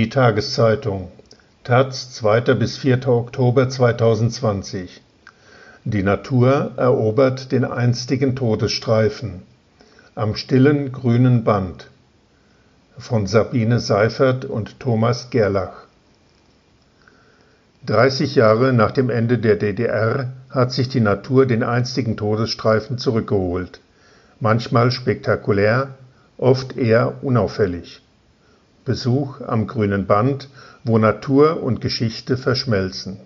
Die Tageszeitung taz 2. bis 4. Oktober 2020 Die Natur erobert den einstigen Todesstreifen am stillen grünen Band von Sabine Seifert und Thomas Gerlach 30 Jahre nach dem Ende der DDR hat sich die Natur den einstigen Todesstreifen zurückgeholt, manchmal spektakulär, oft eher unauffällig. Besuch am Grünen Band, wo Natur und Geschichte verschmelzen.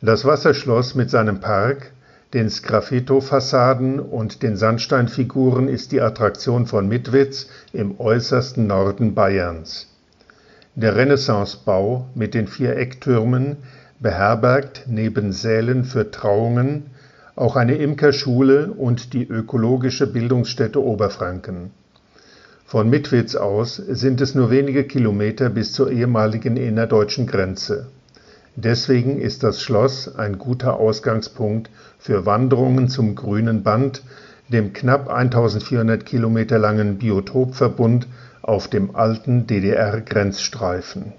Das Wasserschloss mit seinem Park, den Sgraffito-Fassaden und den Sandsteinfiguren ist die Attraktion von Mitwitz im äußersten Norden Bayerns. Der Renaissancebau mit den vier Ecktürmen beherbergt neben Sälen für Trauungen auch eine Imkerschule und die ökologische Bildungsstätte Oberfranken. Von Mitwitz aus sind es nur wenige Kilometer bis zur ehemaligen innerdeutschen Grenze. Deswegen ist das Schloss ein guter Ausgangspunkt für Wanderungen zum Grünen Band, dem knapp 1400 Kilometer langen Biotopverbund auf dem alten DDR-Grenzstreifen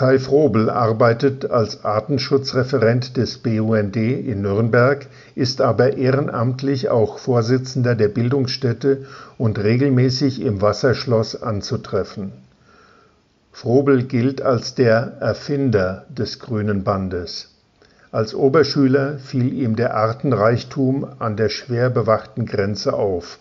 Kai Frobel arbeitet als Artenschutzreferent des BUND in Nürnberg, ist aber ehrenamtlich auch Vorsitzender der Bildungsstätte und regelmäßig im Wasserschloss anzutreffen. Frobel gilt als der Erfinder des Grünen Bandes. Als Oberschüler fiel ihm der Artenreichtum an der schwer bewachten Grenze auf.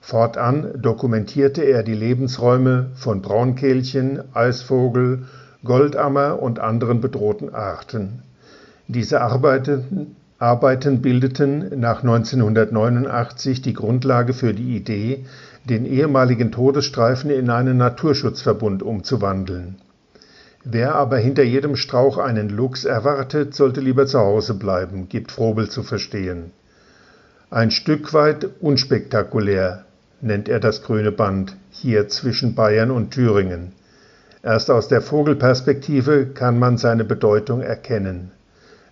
Fortan dokumentierte er die Lebensräume von Braunkehlchen, Eisvogel, Goldammer und anderen bedrohten Arten. Diese Arbeiten, Arbeiten bildeten nach 1989 die Grundlage für die Idee, den ehemaligen Todesstreifen in einen Naturschutzverbund umzuwandeln. Wer aber hinter jedem Strauch einen Luchs erwartet, sollte lieber zu Hause bleiben, gibt Frobel zu verstehen. Ein Stück weit unspektakulär nennt er das grüne Band, hier zwischen Bayern und Thüringen. Erst aus der Vogelperspektive kann man seine Bedeutung erkennen.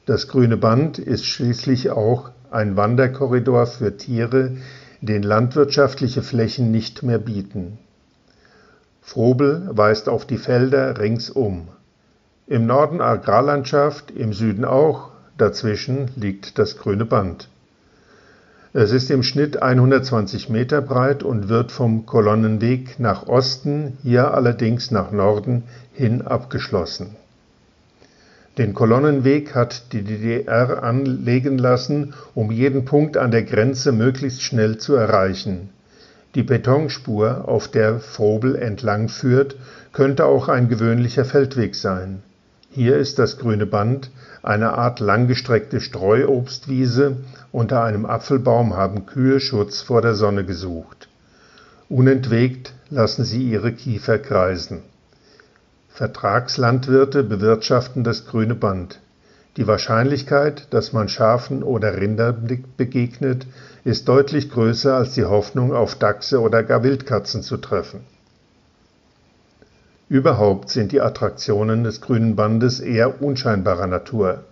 Das grüne Band ist schließlich auch ein Wanderkorridor für Tiere, den landwirtschaftliche Flächen nicht mehr bieten. Frobel weist auf die Felder ringsum. Im Norden Agrarlandschaft, im Süden auch, dazwischen liegt das grüne Band. Es ist im Schnitt 120 Meter breit und wird vom Kolonnenweg nach Osten, hier allerdings nach Norden hin abgeschlossen. Den Kolonnenweg hat die DDR anlegen lassen, um jeden Punkt an der Grenze möglichst schnell zu erreichen. Die Betonspur, auf der Frobel entlang führt, könnte auch ein gewöhnlicher Feldweg sein. Hier ist das grüne Band, eine Art langgestreckte Streuobstwiese, unter einem Apfelbaum haben Kühe Schutz vor der Sonne gesucht. Unentwegt lassen sie ihre Kiefer kreisen. Vertragslandwirte bewirtschaften das grüne Band. Die Wahrscheinlichkeit, dass man Schafen oder Rindern begegnet, ist deutlich größer als die Hoffnung, auf Dachse oder gar Wildkatzen zu treffen. Überhaupt sind die Attraktionen des Grünen Bandes eher unscheinbarer Natur.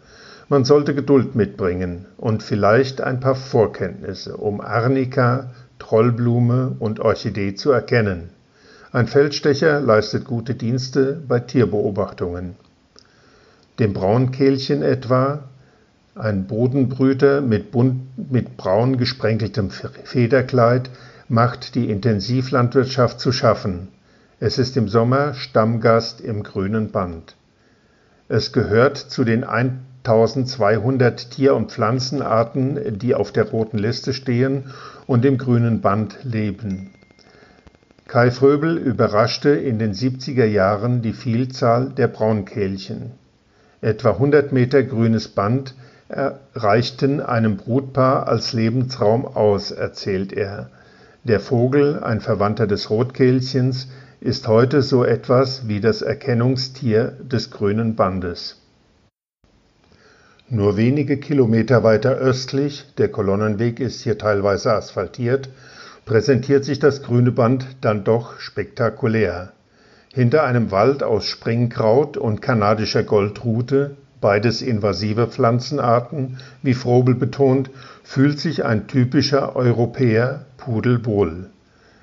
Man sollte Geduld mitbringen und vielleicht ein paar Vorkenntnisse, um Arnika, Trollblume und Orchidee zu erkennen. Ein Feldstecher leistet gute Dienste bei Tierbeobachtungen. Dem Braunkehlchen etwa, ein Bodenbrüter mit, bunt, mit braun gesprenkeltem Federkleid, macht die Intensivlandwirtschaft zu schaffen. Es ist im Sommer Stammgast im Grünen Band. Es gehört zu den 1200 Tier- und Pflanzenarten, die auf der roten Liste stehen und im Grünen Band leben. Kai Fröbel überraschte in den 70er Jahren die Vielzahl der Braunkehlchen. Etwa 100 Meter grünes Band reichten einem Brutpaar als Lebensraum aus, erzählt er. Der Vogel, ein Verwandter des Rotkehlchens, ist heute so etwas wie das Erkennungstier des Grünen Bandes. Nur wenige Kilometer weiter östlich, der Kolonnenweg ist hier teilweise asphaltiert, präsentiert sich das Grüne Band dann doch spektakulär. Hinter einem Wald aus Springkraut und kanadischer Goldrute, beides invasive Pflanzenarten, wie Frobel betont, fühlt sich ein typischer Europäer pudelwohl.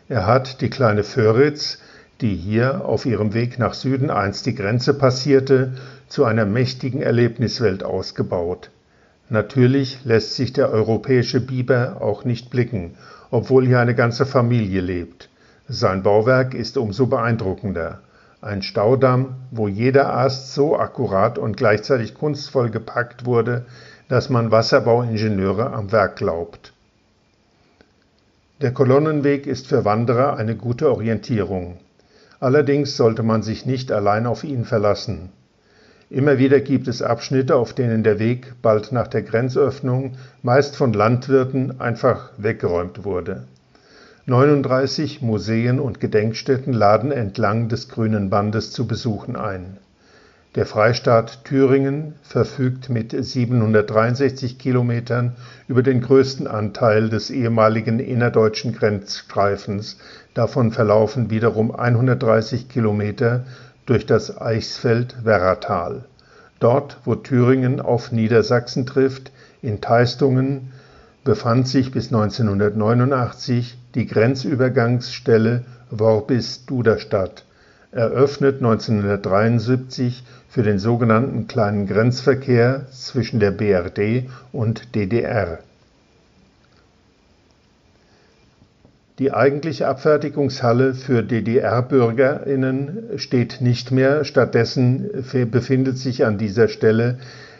Er hat die kleine Föritz, die hier auf ihrem Weg nach Süden einst die Grenze passierte, zu einer mächtigen Erlebniswelt ausgebaut. Natürlich lässt sich der europäische Biber auch nicht blicken, obwohl hier eine ganze Familie lebt. Sein Bauwerk ist umso beeindruckender. Ein Staudamm, wo jeder Ast so akkurat und gleichzeitig kunstvoll gepackt wurde, dass man Wasserbauingenieure am Werk glaubt. Der Kolonnenweg ist für Wanderer eine gute Orientierung. Allerdings sollte man sich nicht allein auf ihn verlassen. Immer wieder gibt es Abschnitte, auf denen der Weg bald nach der Grenzöffnung meist von Landwirten einfach weggeräumt wurde. 39 Museen und Gedenkstätten laden entlang des Grünen Bandes zu Besuchen ein. Der Freistaat Thüringen verfügt mit 763 Kilometern über den größten Anteil des ehemaligen innerdeutschen Grenzstreifens, davon verlaufen wiederum 130 Kilometer durch das Eichsfeld-Werratal. Dort, wo Thüringen auf Niedersachsen trifft, in Teistungen, befand sich bis 1989 die Grenzübergangsstelle Worbis-Duderstadt, eröffnet 1973 für den sogenannten kleinen Grenzverkehr zwischen der BRD und DDR. Die eigentliche Abfertigungshalle für DDR-BürgerInnen steht nicht mehr, stattdessen befindet sich an dieser Stelle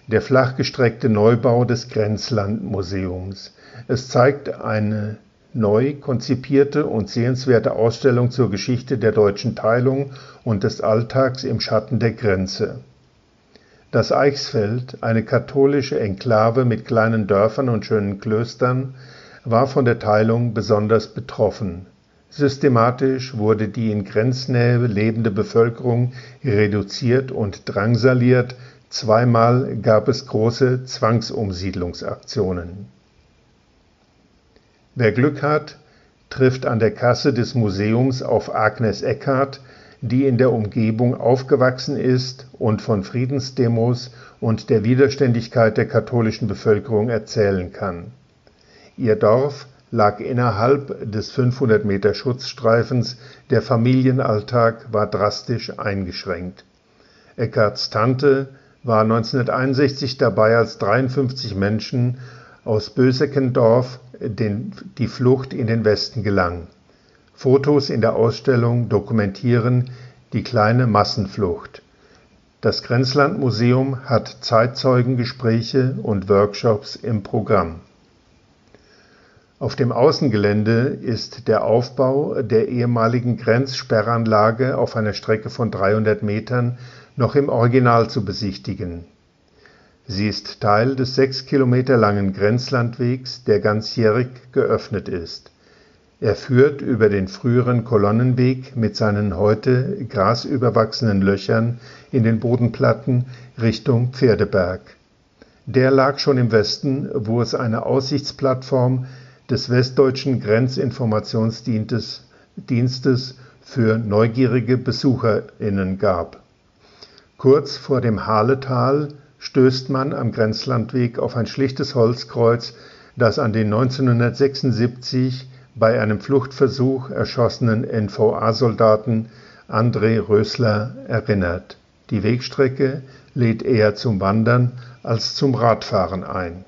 der flachgestreckte Neubau des Grenzlandmuseums. Es zeigt eine neu konzipierte und sehenswerte Ausstellung zur Geschichte der deutschen Teilung und des Alltags im Schatten der Grenze. Das Eichsfeld, eine katholische Enklave mit kleinen Dörfern und schönen Klöstern, war von der Teilung besonders betroffen. Systematisch wurde die in Grenznähe lebende Bevölkerung reduziert und drangsaliert, zweimal gab es große Zwangsumsiedlungsaktionen. Wer Glück hat, trifft an der Kasse des Museums auf Agnes Eckhardt, die in der Umgebung aufgewachsen ist und von Friedensdemos und der Widerständigkeit der katholischen Bevölkerung erzählen kann. Ihr Dorf lag innerhalb des 500 Meter Schutzstreifens, der Familienalltag war drastisch eingeschränkt. Eckarts Tante war 1961 dabei, als 53 Menschen aus Bösekendorf den, die Flucht in den Westen gelang. Fotos in der Ausstellung dokumentieren die kleine Massenflucht. Das Grenzlandmuseum hat Zeitzeugengespräche und Workshops im Programm. Auf dem Außengelände ist der Aufbau der ehemaligen Grenzsperranlage auf einer Strecke von 300 Metern noch im Original zu besichtigen Sie ist Teil des sechs Kilometer langen Grenzlandwegs, der ganzjährig geöffnet ist. Er führt über den früheren Kolonnenweg mit seinen heute grasüberwachsenen Löchern in den Bodenplatten Richtung Pferdeberg. Der lag schon im Westen, wo es eine Aussichtsplattform des Westdeutschen Grenzinformationsdienstes für neugierige BesucherInnen gab. Kurz vor dem Haletal stößt man am Grenzlandweg auf ein schlichtes Holzkreuz, das an den 1976 bei einem Fluchtversuch erschossenen NVA-Soldaten André Rösler erinnert. Die Wegstrecke lädt eher zum Wandern als zum Radfahren ein.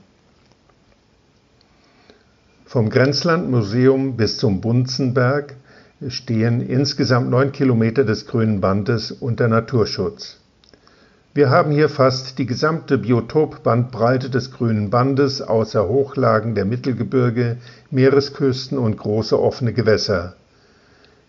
Vom Grenzlandmuseum bis zum Bunzenberg stehen insgesamt neun Kilometer des Grünen Bandes unter Naturschutz. Wir haben hier fast die gesamte Biotopbandbreite des Grünen Bandes außer Hochlagen der Mittelgebirge, Meeresküsten und große offene Gewässer,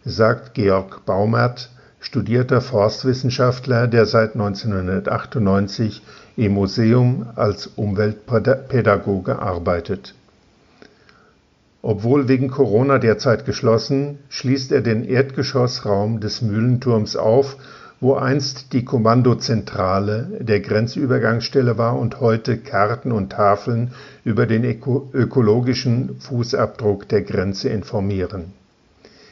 sagt Georg Baumert, studierter Forstwissenschaftler, der seit 1998 im Museum als Umweltpädagoge arbeitet. Obwohl wegen Corona derzeit geschlossen, schließt er den Erdgeschossraum des Mühlenturms auf wo einst die Kommandozentrale der Grenzübergangsstelle war und heute Karten und Tafeln über den ökologischen Fußabdruck der Grenze informieren.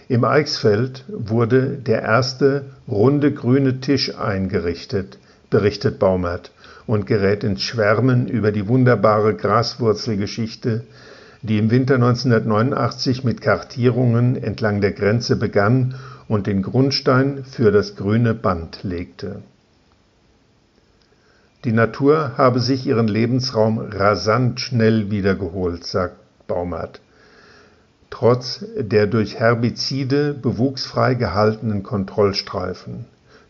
Im Eichsfeld wurde der erste runde grüne Tisch eingerichtet, berichtet Baumert und gerät ins Schwärmen über die wunderbare Graswurzelgeschichte, die im Winter 1989 mit Kartierungen entlang der Grenze begann und den Grundstein für das grüne Band legte. Die Natur habe sich ihren Lebensraum rasant schnell wiedergeholt, sagt Baumert. Trotz der durch Herbizide bewuchsfrei gehaltenen Kontrollstreifen,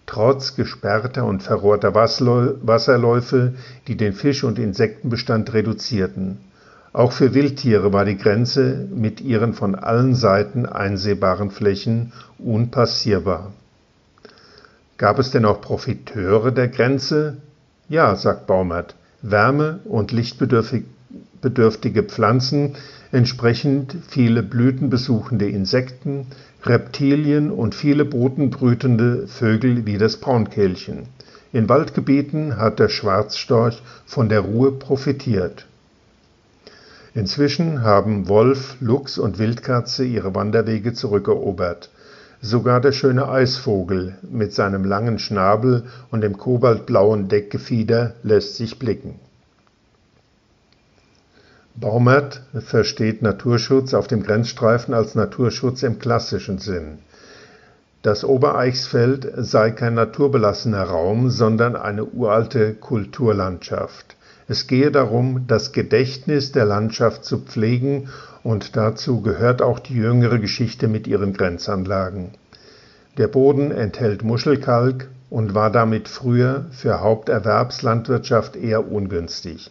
trotz gesperrter und verrohrter Wasserläufe, die den Fisch- und Insektenbestand reduzierten. Auch für Wildtiere war die Grenze mit ihren von allen Seiten einsehbaren Flächen unpassierbar. Gab es denn auch Profiteure der Grenze? Ja, sagt Baumert, Wärme- und lichtbedürftige Pflanzen, entsprechend viele blütenbesuchende Insekten, Reptilien und viele brutenbrütende Vögel wie das Braunkehlchen. In Waldgebieten hat der Schwarzstorch von der Ruhe profitiert. Inzwischen haben Wolf, Luchs und Wildkatze ihre Wanderwege zurückerobert. Sogar der schöne Eisvogel mit seinem langen Schnabel und dem kobaltblauen Deckgefieder lässt sich blicken. Baumert versteht Naturschutz auf dem Grenzstreifen als Naturschutz im klassischen Sinn. Das Obereichsfeld sei kein naturbelassener Raum, sondern eine uralte Kulturlandschaft. Es gehe darum, das Gedächtnis der Landschaft zu pflegen und dazu gehört auch die jüngere Geschichte mit ihren Grenzanlagen. Der Boden enthält Muschelkalk und war damit früher für Haupterwerbslandwirtschaft eher ungünstig.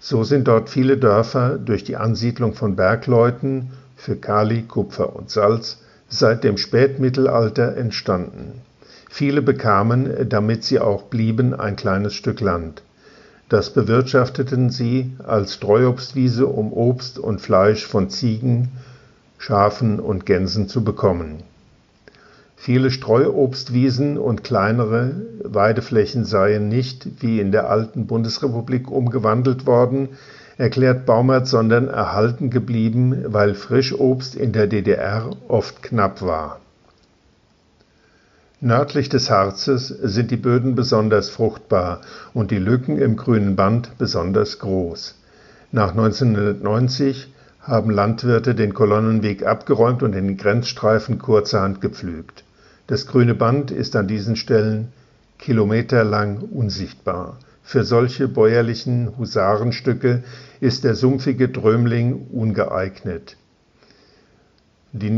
So sind dort viele Dörfer durch die Ansiedlung von Bergleuten für Kali, Kupfer und Salz seit dem Spätmittelalter entstanden. Viele bekamen, damit sie auch blieben, ein kleines Stück Land. Das bewirtschafteten sie als Streuobstwiese, um Obst und Fleisch von Ziegen, Schafen und Gänsen zu bekommen. Viele Streuobstwiesen und kleinere Weideflächen seien nicht, wie in der alten Bundesrepublik, umgewandelt worden, erklärt Baumert, sondern erhalten geblieben, weil Frischobst in der DDR oft knapp war Nördlich des Harzes sind die Böden besonders fruchtbar und die Lücken im grünen Band besonders groß. Nach 1990 haben Landwirte den Kolonnenweg abgeräumt und den Grenzstreifen kurzerhand gepflügt. Das grüne Band ist an diesen Stellen kilometerlang unsichtbar. Für solche bäuerlichen Husarenstücke ist der sumpfige Drömling ungeeignet. Die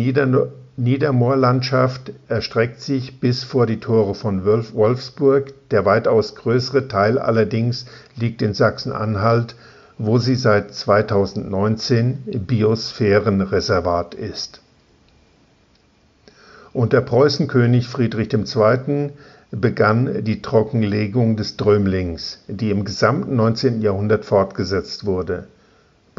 Niedermoorlandschaft erstreckt sich bis vor die Tore von Wolfsburg, der weitaus größere Teil allerdings liegt in Sachsen-Anhalt, wo sie seit 2019 Biosphärenreservat ist. Unter Preußenkönig Friedrich II. begann die Trockenlegung des Drömlings, die im gesamten 19. Jahrhundert fortgesetzt wurde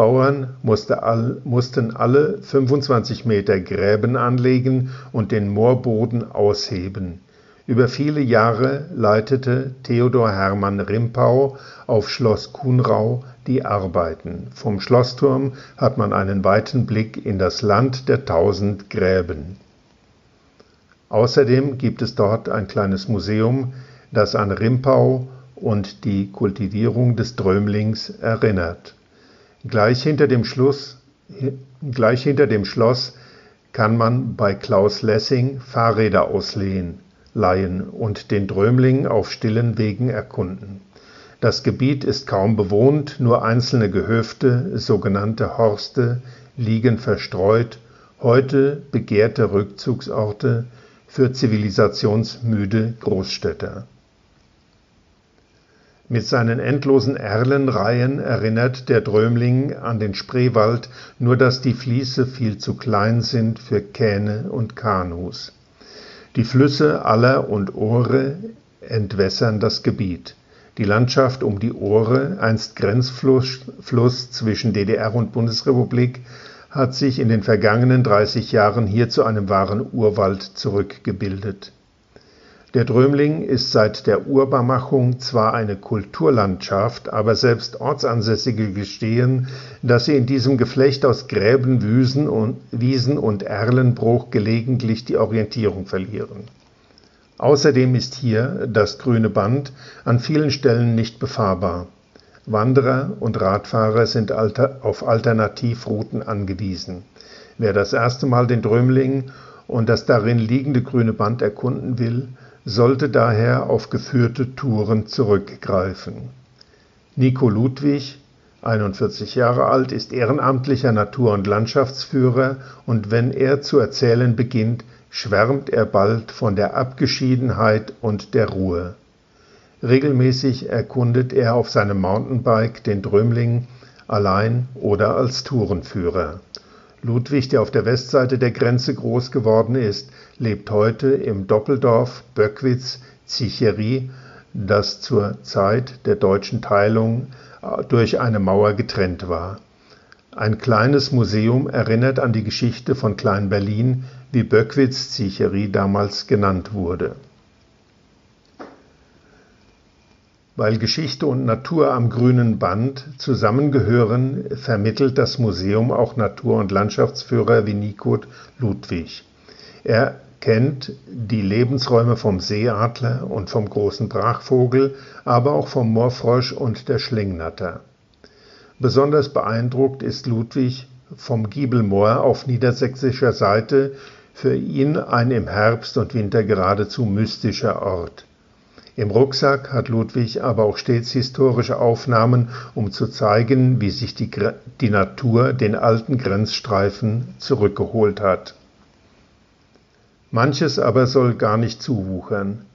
Bauern mussten alle 25 Meter Gräben anlegen und den Moorboden ausheben. Über viele Jahre leitete Theodor Hermann Rimpau auf Schloss Kuhnrau die Arbeiten. Vom Schlossturm hat man einen weiten Blick in das Land der tausend Gräben. Außerdem gibt es dort ein kleines Museum, das an Rimpau und die Kultivierung des Drömlings erinnert Gleich hinter dem Schluss, gleich hinter dem Schloss kann man bei Klaus Lessing Fahrräder ausleihen leihen und den Drömling auf stillen Wegen erkunden. Das Gebiet ist kaum bewohnt, nur einzelne Gehöfte, sogenannte Horste, liegen verstreut, heute begehrte Rückzugsorte für zivilisationsmüde Großstädter mit seinen endlosen Erlenreihen erinnert der Drömling an den Spreewald, nur dass die Fließe viel zu klein sind für Kähne und Kanus. Die Flüsse Aller und Ohre entwässern das Gebiet. Die Landschaft um die Ohre, einst Grenzfluss zwischen DDR und Bundesrepublik, hat sich in den vergangenen 30 Jahren hier zu einem wahren Urwald zurückgebildet der Drömling ist seit der Urbarmachung zwar eine Kulturlandschaft, aber selbst Ortsansässige gestehen, dass sie in diesem Geflecht aus Gräben, Wiesen und Erlenbruch gelegentlich die Orientierung verlieren. Außerdem ist hier das grüne Band an vielen Stellen nicht befahrbar. Wanderer und Radfahrer sind auf Alternativrouten angewiesen. Wer das erste Mal den Drömling und das darin liegende grüne Band erkunden will, sollte daher auf geführte Touren zurückgreifen. Nico Ludwig, 41 Jahre alt, ist ehrenamtlicher Natur- und Landschaftsführer und wenn er zu erzählen beginnt, schwärmt er bald von der Abgeschiedenheit und der Ruhe. Regelmäßig erkundet er auf seinem Mountainbike den Drömling allein oder als Tourenführer. Ludwig, der auf der Westseite der Grenze groß geworden ist, lebt heute im Doppeldorf Böckwitz-Zicherie, das zur Zeit der deutschen Teilung äh, durch eine Mauer getrennt war. Ein kleines Museum erinnert an die Geschichte von Klein-Berlin, wie Böckwitz-Zicherie damals genannt wurde. Weil Geschichte und Natur am grünen Band zusammengehören, vermittelt das Museum auch Natur- und Landschaftsführer wie Nikot Ludwig. Er kennt die Lebensräume vom Seeadler und vom großen Brachvogel, aber auch vom Moorfrosch und der Schlingnatter. Besonders beeindruckt ist Ludwig vom Giebelmoor auf niedersächsischer Seite, für ihn ein im Herbst und Winter geradezu mystischer Ort. Im Rucksack hat Ludwig aber auch stets historische Aufnahmen, um zu zeigen, wie sich die, die Natur den alten Grenzstreifen zurückgeholt hat. Manches aber soll gar nicht zuwuchern.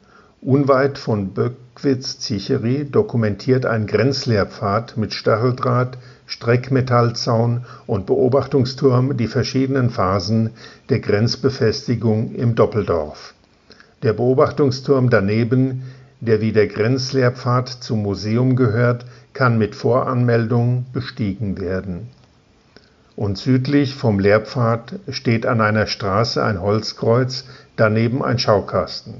Unweit von Böckwitz-Zicheri dokumentiert ein Grenzlehrpfad mit Stacheldraht, Streckmetallzaun und Beobachtungsturm die verschiedenen Phasen der Grenzbefestigung im Doppeldorf. Der Beobachtungsturm daneben der wie der Grenzlehrpfad zum Museum gehört, kann mit Voranmeldung bestiegen werden. Und südlich vom Lehrpfad steht an einer Straße ein Holzkreuz, daneben ein Schaukasten.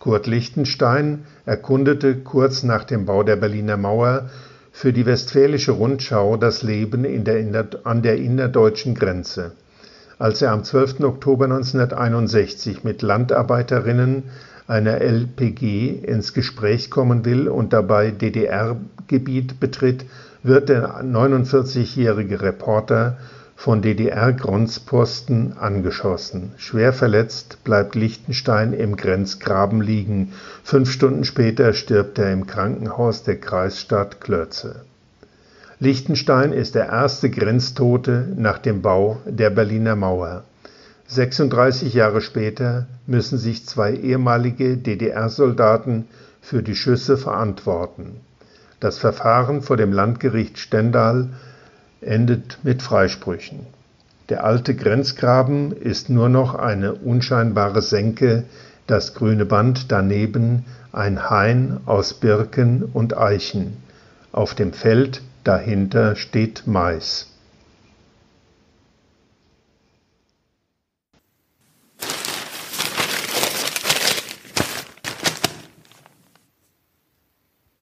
Kurt Lichtenstein erkundete kurz nach dem Bau der Berliner Mauer für die Westfälische Rundschau das Leben der, an der innerdeutschen Grenze. Als er am 12. Oktober 1961 mit Landarbeiterinnen einer LPG ins Gespräch kommen will und dabei DDR-Gebiet betritt, wird der 49-jährige Reporter von DDR-Grenzposten angeschossen. Schwer verletzt bleibt Lichtenstein im Grenzgraben liegen. Fünf Stunden später stirbt er im Krankenhaus der Kreisstadt Klötze. Lichtenstein ist der erste Grenztote nach dem Bau der Berliner Mauer. 36 Jahre später müssen sich zwei ehemalige DDR-Soldaten für die Schüsse verantworten. Das Verfahren vor dem Landgericht Stendal endet mit Freisprüchen. Der alte Grenzgraben ist nur noch eine unscheinbare Senke, das grüne Band daneben ein Hain aus Birken und Eichen. Auf dem Feld dahinter steht Mais.